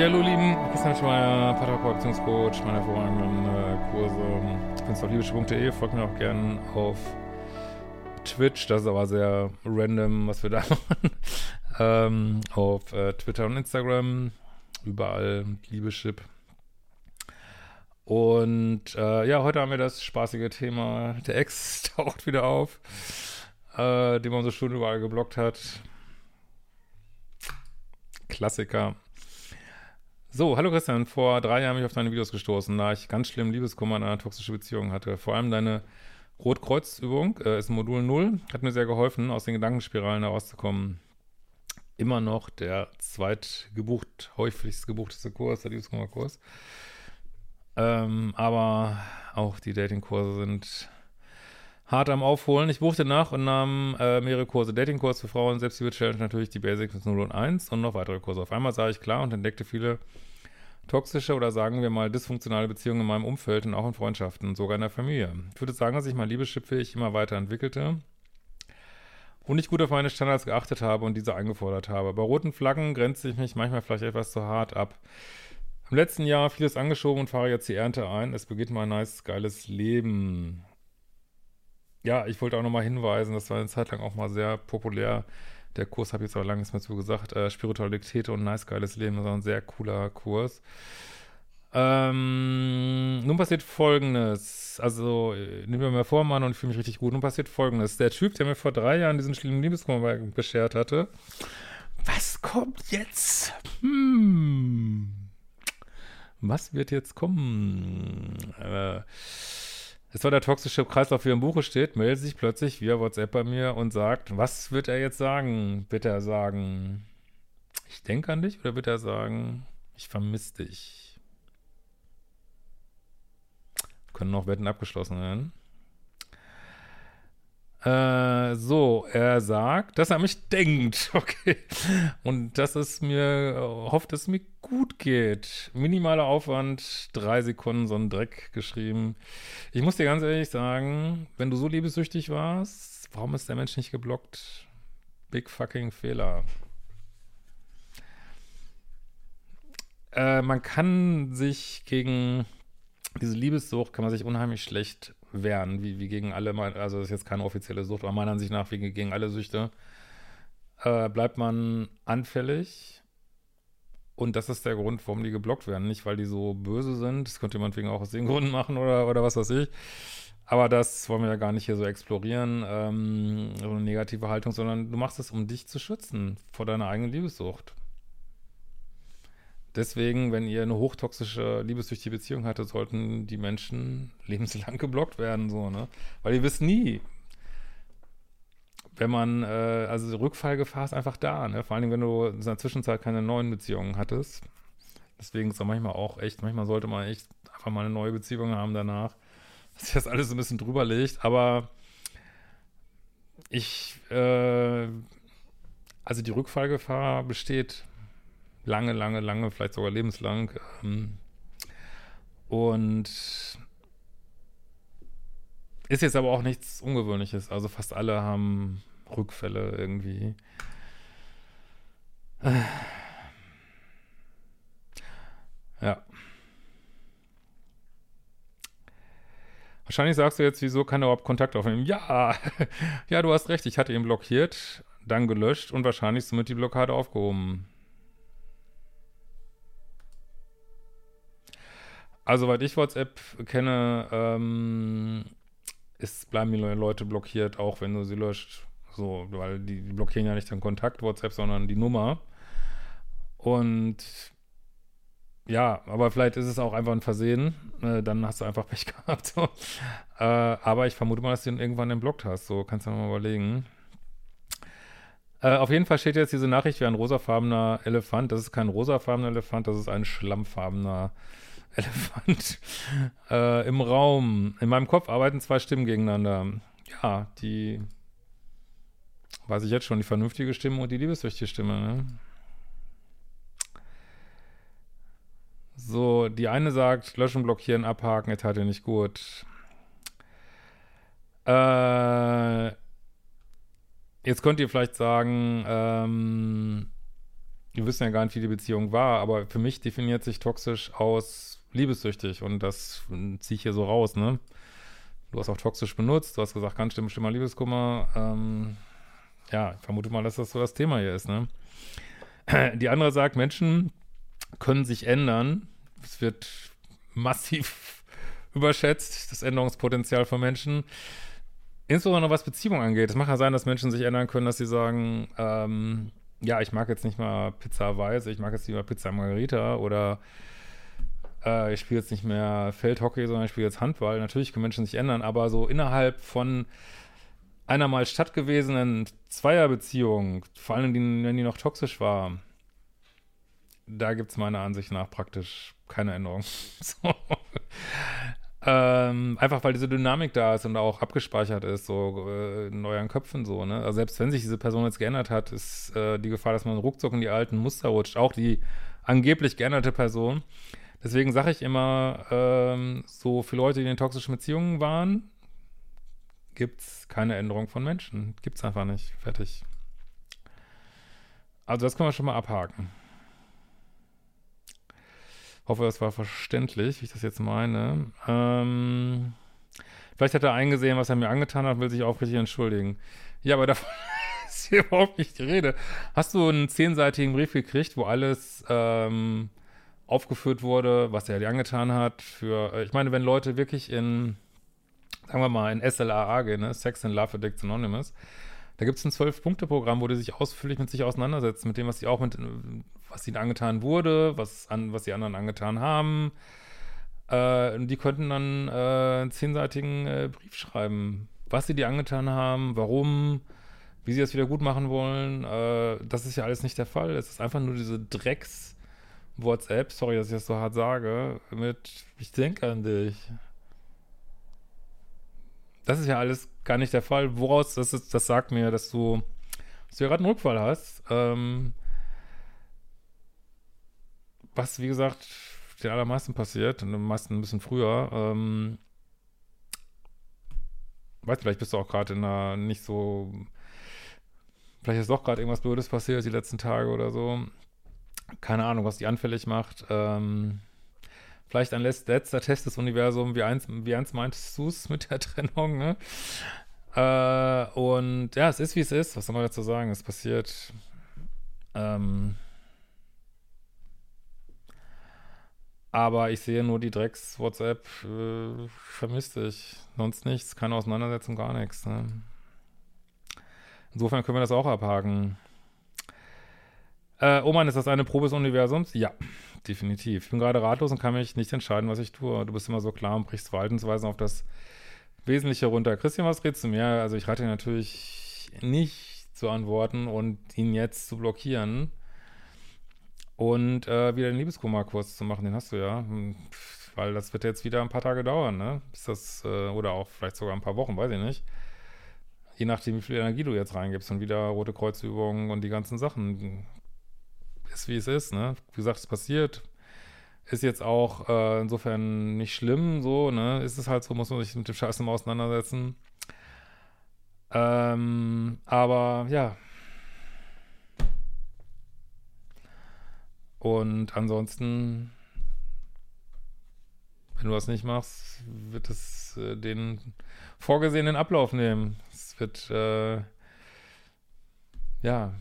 Hallo lieben, Christian Schmeier, Paartherapeut, Beziehungscoach, meine hervorragenden äh, Kurse. Findest auf liebeschiff.de, folgt mir auch gerne auf Twitch, das ist aber sehr random, was wir da machen. ähm, auf äh, Twitter und Instagram, überall Liebeschip. Und äh, ja, heute haben wir das spaßige Thema, der Ex taucht wieder auf, äh, den man so schon überall geblockt hat. Klassiker. So, hallo Christian. Vor drei Jahren bin ich auf deine Videos gestoßen, da ich ganz schlimm Liebeskummer in einer toxischen Beziehung hatte. Vor allem deine Rotkreuzübung äh, ist Modul 0, hat mir sehr geholfen, aus den Gedankenspiralen herauszukommen. Immer noch der zweitgebucht, häufigst gebuchteste Kurs, der Liebeskummerkurs. Ähm, aber auch die Datingkurse sind hart am Aufholen. Ich buchte nach und nahm äh, mehrere Kurse. Datingkurs für Frauen, Selbstliebe-Challenge, natürlich die Basics mit 0 und 1 und noch weitere Kurse. Auf einmal sah ich klar und entdeckte viele toxische oder sagen wir mal dysfunktionale Beziehungen in meinem Umfeld und auch in Freundschaften, sogar in der Familie. Ich würde sagen, dass ich mein Liebeschipfähig immer weiter entwickelte und ich gut auf meine Standards geachtet habe und diese eingefordert habe. Bei roten Flaggen grenze ich mich manchmal vielleicht etwas zu hart ab. Im letzten Jahr vieles angeschoben und fahre jetzt die Ernte ein. Es beginnt mein nice, geiles Leben. Ja, ich wollte auch nochmal hinweisen, das war eine Zeit lang auch mal sehr populär. Der Kurs habe ich jetzt aber lange nichts mehr zu gesagt. Äh, Spiritualität und nice, geiles Leben. Das war ein sehr cooler Kurs. Ähm, nun passiert folgendes. Also, äh, nehmen wir mal vor, Mann, und ich fühle mich richtig gut. Nun passiert folgendes. Der Typ, der mir vor drei Jahren diesen schlimmen Liebeskummer beschert hatte, was kommt jetzt? Hm. Was wird jetzt kommen? Äh, es war der toxische Kreislauf, wie im Buche steht, meldet sich plötzlich via WhatsApp bei mir und sagt, was wird er jetzt sagen? Wird er sagen, ich denke an dich oder wird er sagen, ich vermisse dich? Können noch Wetten abgeschlossen werden. Äh, so, er sagt, dass er mich denkt, okay. Und dass es mir, hofft, dass es mir gut geht. Minimaler Aufwand, drei Sekunden so ein Dreck geschrieben. Ich muss dir ganz ehrlich sagen, wenn du so liebessüchtig warst, warum ist der Mensch nicht geblockt? Big fucking Fehler. Äh, man kann sich gegen diese Liebessucht, kann man sich unheimlich schlecht wehren, wie, wie gegen alle, also das ist jetzt keine offizielle Sucht, aber meiner Ansicht nach, wie gegen alle Süchte, äh, bleibt man anfällig. Und das ist der Grund, warum die geblockt werden. Nicht, weil die so böse sind, das könnte jemand wegen auch aus den Gründen machen oder, oder was weiß ich. Aber das wollen wir ja gar nicht hier so explorieren, ähm, so eine negative Haltung, sondern du machst es, um dich zu schützen vor deiner eigenen Liebessucht. Deswegen, wenn ihr eine hochtoxische, liebessüchtige Beziehung hattet, sollten die Menschen lebenslang geblockt werden, so, ne? Weil ihr wisst nie, wenn man, äh, also die Rückfallgefahr ist einfach da, ne? Vor allem, wenn du in der Zwischenzeit keine neuen Beziehungen hattest. Deswegen ist es manchmal auch echt, manchmal sollte man echt einfach mal eine neue Beziehung haben danach, dass sich das alles ein bisschen drüber legt, aber ich, äh, also die Rückfallgefahr besteht lange, lange, lange, vielleicht sogar lebenslang. Ähm, und ist jetzt aber auch nichts Ungewöhnliches. Also fast alle haben Rückfälle irgendwie. Ja. Wahrscheinlich sagst du jetzt, wieso kann er überhaupt Kontakt aufnehmen? Ja, ja, du hast recht, ich hatte ihn blockiert, dann gelöscht und wahrscheinlich somit die Blockade aufgehoben. Also, weil ich WhatsApp kenne, ähm, ist, bleiben die Leute blockiert, auch wenn du sie löscht. So, weil die, die blockieren ja nicht den Kontakt WhatsApp, sondern die Nummer. Und ja, aber vielleicht ist es auch einfach ein Versehen. Äh, dann hast du einfach Pech gehabt. So. Äh, aber ich vermute mal, dass du ihn irgendwann entblockt hast. So kannst du mal überlegen. Äh, auf jeden Fall steht jetzt diese Nachricht wie ein rosafarbener Elefant. Das ist kein rosafarbener Elefant, das ist ein schlammfarbener Elefant äh, im Raum. In meinem Kopf arbeiten zwei Stimmen gegeneinander. Ja, die weiß ich jetzt schon, die vernünftige Stimme und die liebessüchtige Stimme. Ne? So, die eine sagt, löschen, blockieren, abhaken, er tat dir nicht gut. Äh, jetzt könnt ihr vielleicht sagen, ähm, wir wissen ja gar nicht, wie die Beziehung war, aber für mich definiert sich toxisch aus liebessüchtig und das ziehe ich hier so raus, ne? Du hast auch toxisch benutzt, du hast gesagt, ganz schlimm, schlimmer Liebeskummer. Ähm, ja, ich vermute mal, dass das so das Thema hier ist, ne? Die andere sagt, Menschen können sich ändern. Es wird massiv überschätzt, das Änderungspotenzial von Menschen. Insbesondere was Beziehungen angeht. Es mag ja sein, dass Menschen sich ändern können, dass sie sagen, ähm, ja, ich mag jetzt nicht mal Pizza Weiß, ich mag jetzt lieber Pizza Margarita oder äh, ich spiele jetzt nicht mehr Feldhockey, sondern ich spiele jetzt Handball. Natürlich können Menschen sich ändern, aber so innerhalb von einer mal stattgewesenen Zweierbeziehung, vor allem wenn die noch toxisch war, da gibt es meiner Ansicht nach praktisch keine Änderung. so. ähm, einfach weil diese Dynamik da ist und auch abgespeichert ist, so äh, in euren Köpfen so, ne? Also selbst wenn sich diese Person jetzt geändert hat, ist äh, die Gefahr, dass man ruckzuck in die alten Muster rutscht. Auch die angeblich geänderte Person. Deswegen sage ich immer, ähm, so für Leute, die in toxischen Beziehungen waren, gibt es keine Änderung von Menschen. Gibt es einfach nicht. Fertig. Also das können wir schon mal abhaken. Hoffe, das war verständlich, wie ich das jetzt meine. Ähm, vielleicht hat er eingesehen, was er mir angetan hat, will sich aufrichtig entschuldigen. Ja, aber davon ist hier überhaupt nicht die Rede. Hast du einen zehnseitigen Brief gekriegt, wo alles ähm, aufgeführt wurde, was er dir angetan hat? Für, ich meine, wenn Leute wirklich in, sagen wir mal, in SLAA gehen, ne? Sex and Love Addicts Anonymous, da gibt es ein Zwölf-Punkte-Programm, wo die sich ausführlich mit sich auseinandersetzen, mit dem, was sie auch mit, was ihnen angetan wurde, was, an, was die anderen angetan haben. Äh, die könnten dann äh, einen zehnseitigen äh, Brief schreiben, was sie dir angetan haben, warum, wie sie das wieder gut machen wollen. Äh, das ist ja alles nicht der Fall. Es ist einfach nur diese Drecks- WhatsApp, sorry, dass ich das so hart sage, mit ich denke an dich. Das ist ja alles gar nicht der Fall. Woraus, das, ist, das sagt mir, dass du, dass du ja gerade einen Rückfall hast. Ähm, was, wie gesagt, den allermeisten passiert, und am meisten ein bisschen früher. Ähm, weißt vielleicht bist du auch gerade in einer nicht so, vielleicht ist doch gerade irgendwas Blödes passiert die letzten Tage oder so. Keine Ahnung, was die anfällig macht. Ähm, Vielleicht ein letzter Test des Universums, wie eins, wie eins meintest du es mit der Trennung, ne? Äh, und ja, es ist wie es ist. Was soll man dazu sagen? Es passiert. Ähm, aber ich sehe nur die Drecks-WhatsApp, äh, vermisst ich. Sonst nichts, keine Auseinandersetzung, gar nichts. Ne? Insofern können wir das auch abhaken. Äh, oh ist das eine Probe des Universums? Ja definitiv. Ich bin gerade ratlos und kann mich nicht entscheiden, was ich tue. Du bist immer so klar und brichst Verhaltensweisen auf das Wesentliche runter. Christian, was redest du mir? Also ich rate natürlich nicht zu antworten und ihn jetzt zu blockieren und äh, wieder den Liebeskummerkurs zu machen. Den hast du ja. Hm, weil das wird jetzt wieder ein paar Tage dauern, ne? Bis das, äh, oder auch vielleicht sogar ein paar Wochen, weiß ich nicht. Je nachdem, wie viel Energie du jetzt reingibst und wieder Rote Kreuzübungen und die ganzen Sachen ist, wie es ist, ne? Wie gesagt, es passiert. Ist jetzt auch äh, insofern nicht schlimm, so, ne? Ist es halt so, muss man sich mit dem Scheiß immer auseinandersetzen. Ähm, aber ja. Und ansonsten, wenn du das nicht machst, wird es äh, den vorgesehenen Ablauf nehmen. Es wird, äh, ja,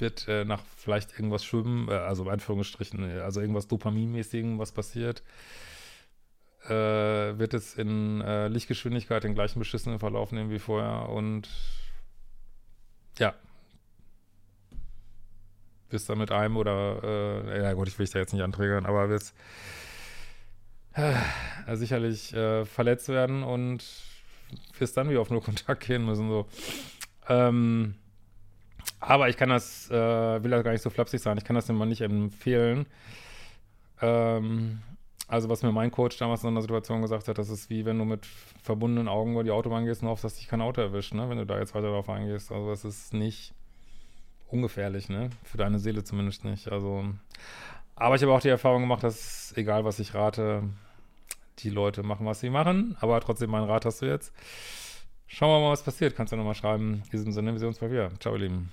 wird äh, nach vielleicht irgendwas schwimmen, äh, also in Anführungsstrichen, äh, also irgendwas Dopaminmäßigem, was passiert, äh, wird es in äh, Lichtgeschwindigkeit den gleichen beschissenen Verlauf nehmen wie vorher und ja. wirst dann mit einem oder, äh, ja gut, ich will dich da jetzt nicht anträgern, aber wirst äh, sicherlich verletzt werden und wirst dann wieder auf nur Kontakt gehen müssen, so. Ähm, aber ich kann das, äh, will das gar nicht so flapsig sein, ich kann das immer nicht empfehlen. Ähm, also was mir mein Coach damals in einer Situation gesagt hat, das ist wie wenn du mit verbundenen Augen über die Autobahn gehst und hoffst, dass dich kein Auto erwischt, ne? wenn du da jetzt weiter drauf eingehst. Also es ist nicht ungefährlich, ne? Für deine Seele zumindest nicht. Also, aber ich habe auch die Erfahrung gemacht, dass egal was ich rate, die Leute machen, was sie machen. Aber trotzdem, mein Rat hast du jetzt. Schauen wir mal, was passiert. Kannst du ja nochmal schreiben. In diesem Sinne, wir sehen uns bald wieder. Ciao, ihr Lieben.